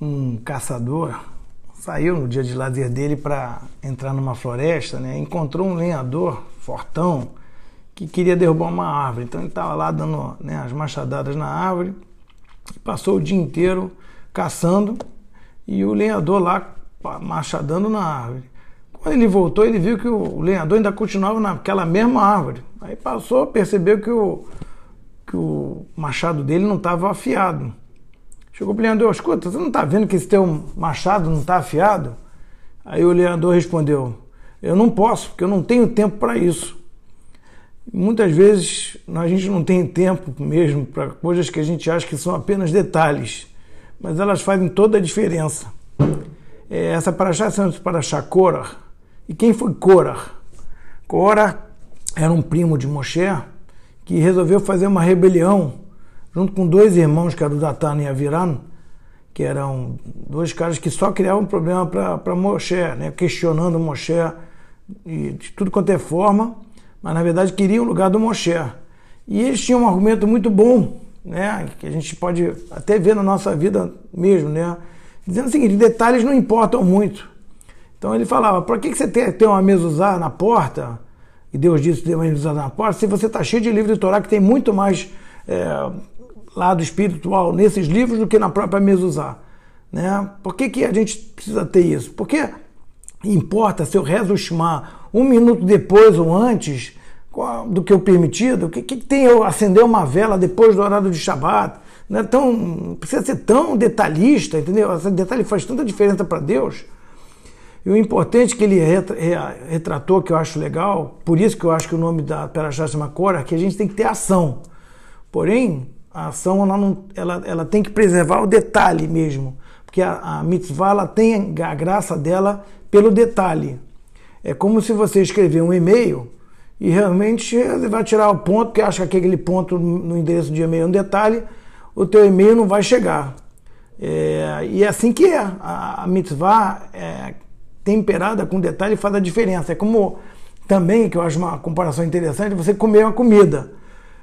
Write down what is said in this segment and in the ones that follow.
um caçador saiu no dia de lazer dele para entrar numa floresta, né? Encontrou um lenhador fortão que queria derrubar uma árvore. Então ele estava lá dando né, as machadadas na árvore e passou o dia inteiro caçando e o lenhador lá machadando na árvore. Quando ele voltou, ele viu que o lenhador ainda continuava naquela mesma árvore. Aí passou, percebeu que o, que o machado dele não estava afiado. Chegou o lenhador, escuta, você não está vendo que esse teu machado não está afiado? Aí o lenhador respondeu, eu não posso, porque eu não tenho tempo para isso. Muitas vezes a gente não tem tempo mesmo para coisas que a gente acha que são apenas detalhes, mas elas fazem toda a diferença. É, essa paraxá chama-se paraxá Korah. E quem foi Korah? Korah era um primo de Moshe que resolveu fazer uma rebelião junto com dois irmãos, que eram o Datan e Aviran, que eram dois caras que só criavam problema para Moshe, né? questionando Moshe de tudo quanto é forma, mas na verdade queriam o lugar do Moshe. E eles tinham um argumento muito bom, né? que a gente pode até ver na nossa vida mesmo, né? dizendo o seguinte: detalhes não importam muito. Então ele falava: para que, que você tem, tem uma mezuzá na porta? E Deus disse tem uma mezuzá na porta, se você está cheio de livro de Torá que tem muito mais. É, lado espiritual nesses livros do que na própria Mezuzá. Né? Por que, que a gente precisa ter isso? Porque importa se eu rezo o Shema um minuto depois ou antes do que o permitido? O que, que tem eu acender uma vela depois do horário de Shabat? Não, é tão, precisa ser tão detalhista, entendeu? Esse detalhe faz tanta diferença para Deus. E o importante que ele retratou, que eu acho legal, por isso que eu acho que o nome da Perashá chama Korah, que a gente tem que ter ação. Porém, a ação ela, não, ela, ela tem que preservar o detalhe mesmo, porque a, a mitzvah ela tem a graça dela pelo detalhe. É como se você escrever um e-mail e realmente você vai tirar o ponto, porque acha que aquele ponto no endereço de e-mail é um detalhe, o teu e-mail não vai chegar. É, e é assim que é. A, a mitzvah é, temperada com detalhe faz a diferença. É como também, que eu acho uma comparação interessante, você comer uma comida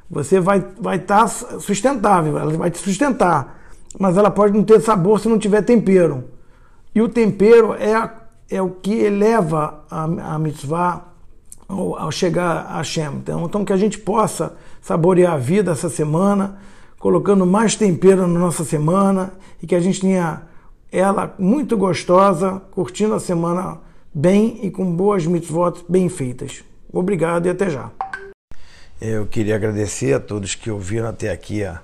você vai estar vai tá sustentável, ela vai te sustentar, mas ela pode não ter sabor se não tiver tempero. E o tempero é, é o que eleva a, a mitzvah ao, ao chegar a Hashem. Então, então, que a gente possa saborear a vida essa semana, colocando mais tempero na nossa semana e que a gente tenha ela muito gostosa, curtindo a semana bem e com boas mitzvot bem feitas. Obrigado e até já. Eu queria agradecer a todos que ouviram até aqui a,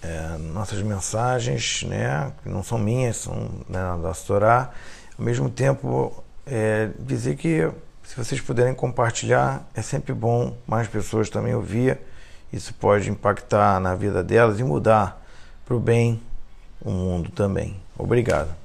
é, nossas mensagens, né, que não são minhas, são né, da Torá. Ao mesmo tempo, é, dizer que se vocês puderem compartilhar, é sempre bom mais pessoas também ouvir. Isso pode impactar na vida delas e mudar para o bem o mundo também. Obrigado.